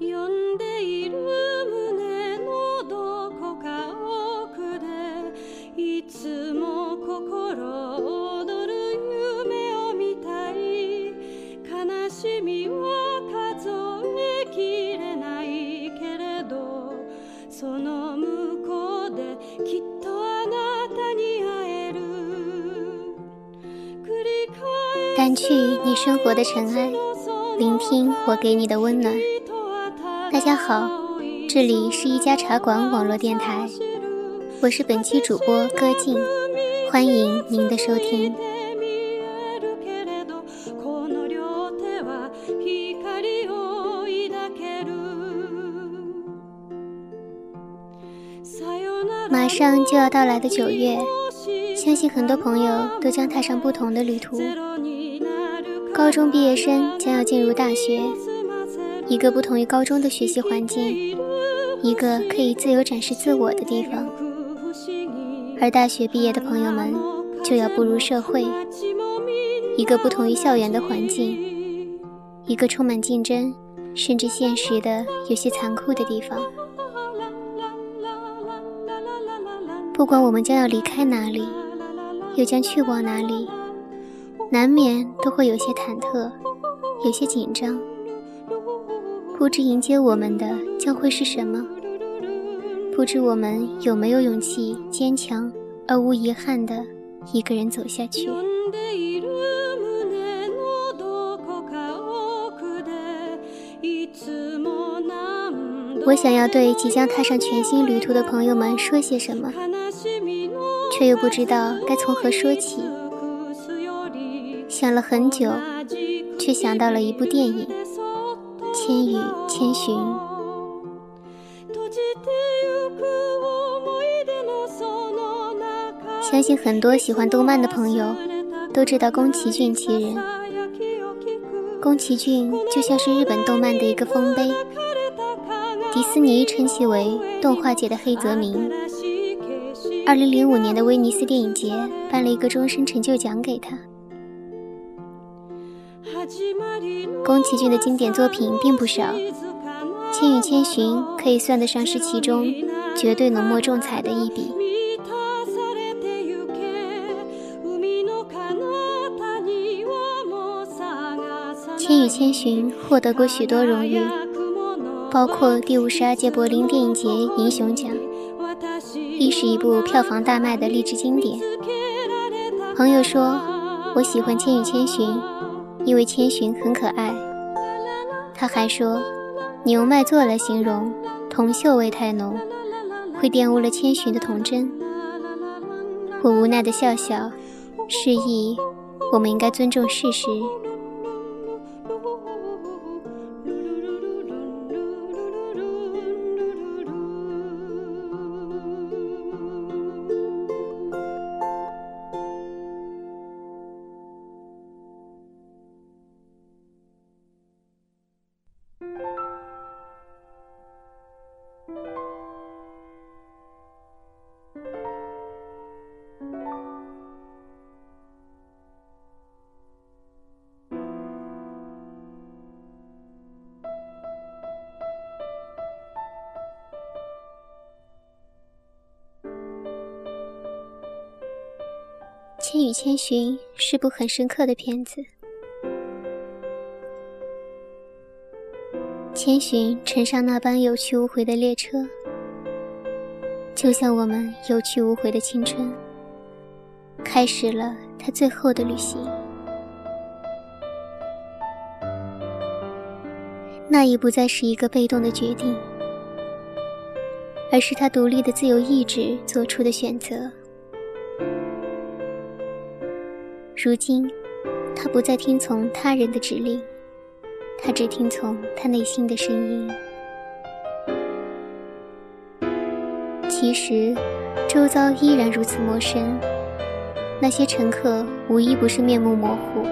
呼んでいる胸のどこか奥でいつも心躍る夢を見たい悲しみは数えきれないけれどその向こうできっとあなたに会える繰り返掸去你生活的尘埃，聆听我给你的温暖。大家好，这里是一家茶馆网络电台，我是本期主播歌静，欢迎您的收听。この両手は光を抱けるさよなら马上就要到来的九月，相信很多朋友都将踏上不同的旅途。高中毕业生将要进入大学， 一个不同于高中的学习环境，一个可以自由展示自我的地方。而大学毕业的朋友们就要步入社会，一个不同于校园的环境，一个充满竞争，甚至现实的有些残酷的地方。不管我们将要离开哪里，又将去往哪里，难免都会有些忐忑，有些紧张，不知迎接我们的将会是什么，不知我们有没有勇气坚强而无遗憾的一个人走下去。呼んでいる胸のどこか奥でいつも何度我想要对即将踏上全新旅途的朋友们说些什么，悲しみの却又不知道该从何说起。くすより想了很久，却想到了一部电影《そっと 千与千寻》。閉じてゆく思い出のその中相信很多喜欢动漫的朋友都知道宫崎骏其人。宫崎骏就像是日本动漫的一个丰碑，迪士尼称其为动画界的黑泽明。二零零五年的威尼斯电影节颁了一个终身成就奖给他。 宫崎骏的经典作品并不少，《千与千寻》可以算得上是其中绝对浓墨重彩的一笔。満たされてゆけ海の彼方にはもう探さ《千与千寻》获得过许多荣誉，包括第五十二届柏林电影节银熊奖，亦是一部票房大卖的励志经典。朋友说，我喜欢《千与千寻》， 因为千寻很可爱。他还说，你用卖座来形容，铜锈味太浓，会玷污了千寻的童真。我无奈的笑笑，示意我们应该尊重事实。《千与千寻》是部很深刻的片子。千寻乘上那班有去无回的列车，就像我们有去无回的青春，开始了他最后的旅行。那已不再是一个被动的决定，而是他独立的自由意志做出的选择。如今，他不再听从他人的指令，他只听从他内心的声音。其实，周遭依然如此陌生，那些乘客无一不是面目模糊，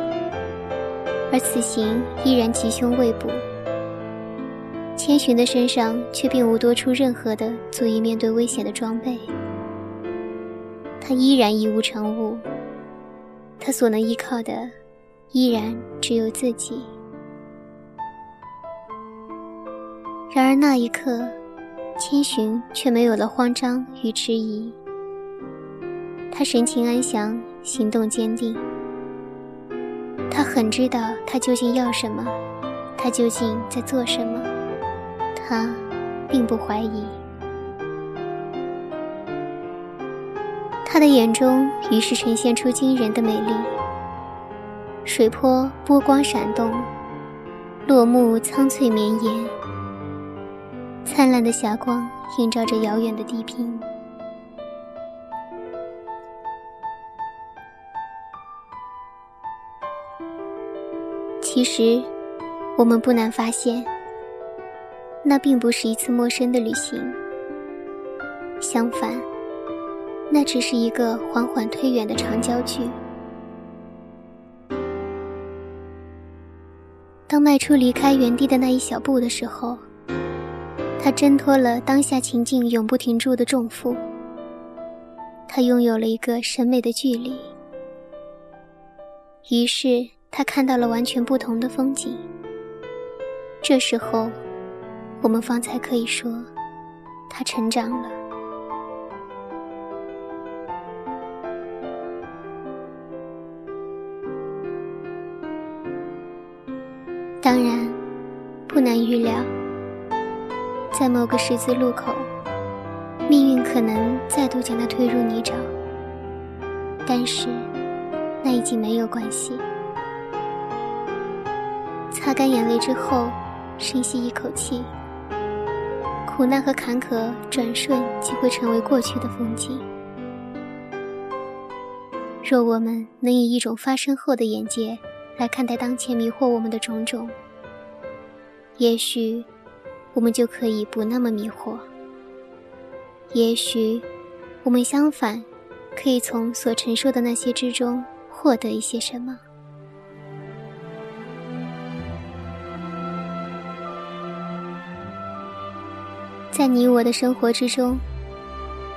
而此行依然吉凶未卜。千寻的身上却并无多出任何的足以面对危险的装备，他依然一无长物。他所能依靠的，依然只有自己。然而那一刻，千寻却没有了慌张与迟疑。他神情安详，行动坚定。他很知道他究竟要什么，他究竟在做什么。他并不怀疑。他的眼中于是呈现出惊人的美丽。水波波光闪动，落木苍翠绵延，灿烂的霞光映照着遥远的地平。其实，我们不难发现，那并不是一次陌生的旅行。相反，那只是一个缓缓推远的长焦距。当迈出离开原地的那一小步的时候，他挣脱了当下情境永不停住的重负。他拥有了一个审美的距离，于是。他看到了完全不同的风景。这时候，我们方才可以说，他成长了。当然，不难预料，在某个十字路口，命运可能再度将他推入泥沼。但是，那已经没有关系。擦干眼泪之后，深吸一口气。苦难和坎坷转瞬即会成为过去的风景。若我们能以一种发生后的眼界来看待当前迷惑我们的种种，也许我们就可以不那么迷惑。也许我们相反，可以从所承受的那些之中获得一些什么。在你我的生活之中，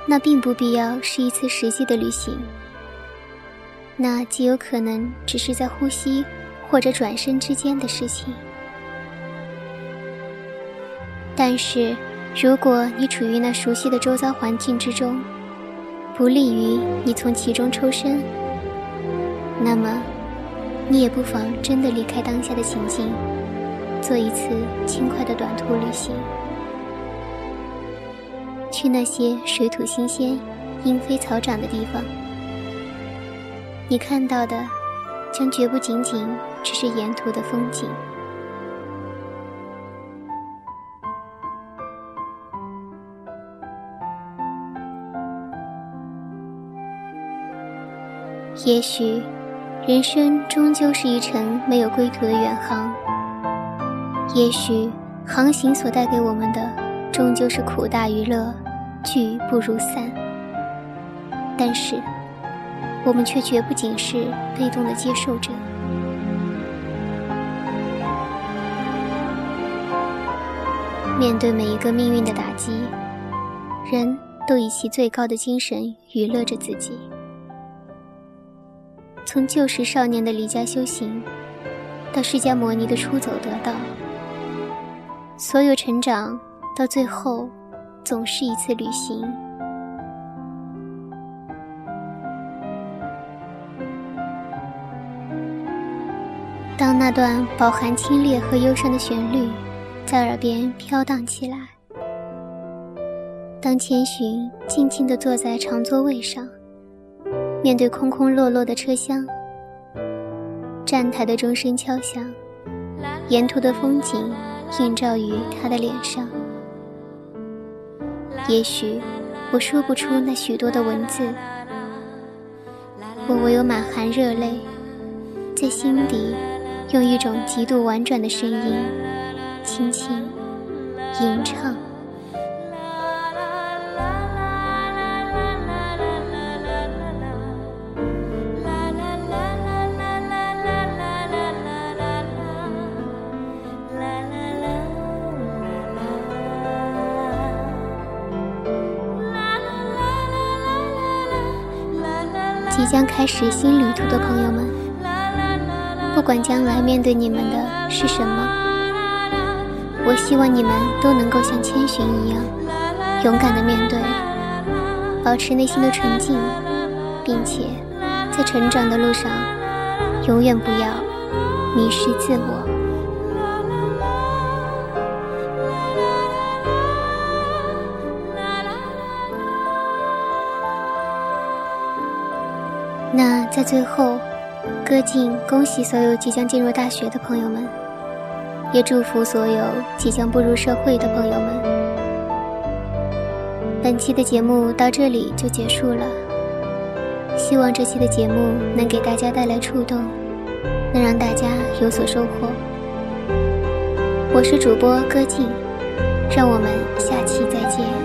那并不必要是一次实际的旅行，那极有可能只是在呼吸或者转身之间的事情。但是，如果你处于那熟悉的周遭环境之中，不利于你从其中抽身，那么，你也不妨真的离开当下的情境，做一次轻快的短途旅行。去那些水土新鲜、莺飞草长的地方，你看到的将绝不仅仅只是沿途的风景。也许，人生终究是一程没有归途的远航。也许，航行所带给我们的，终究是苦大于乐。聚不如散，但是我们却绝不仅是被动的接受者。面对每一个命运的打击，人都以其最高的精神娱乐着自己。从旧时少年的离家修行，到释迦摩尼的出走得道，所有成长到最后。总是一次旅行。当那段饱含清冽和忧伤的旋律在耳边飘荡起来，当千寻静静地坐在长座位上，面对空空落落的车厢，站台的钟声敲响，沿途的风景映照于他的脸上。也许我说不出那许多的文字，我唯有满含热泪，在心底用一种极度婉转的声音，轻轻吟唱。即将开始新旅途的朋友们，不管将来面对你们的是什么，我希望你们都能够像千寻一样，勇敢的面对，保持内心的纯净，并且在成长的路上，永远不要迷失自我。那在最后，歌静恭喜所有即将进入大学的朋友们，也祝福所有即将步入社会的朋友们。本期的节目到这里就结束了，希望这期的节目能给大家带来触动，能让大家有所收获。我是主播歌静，让我们下期再见。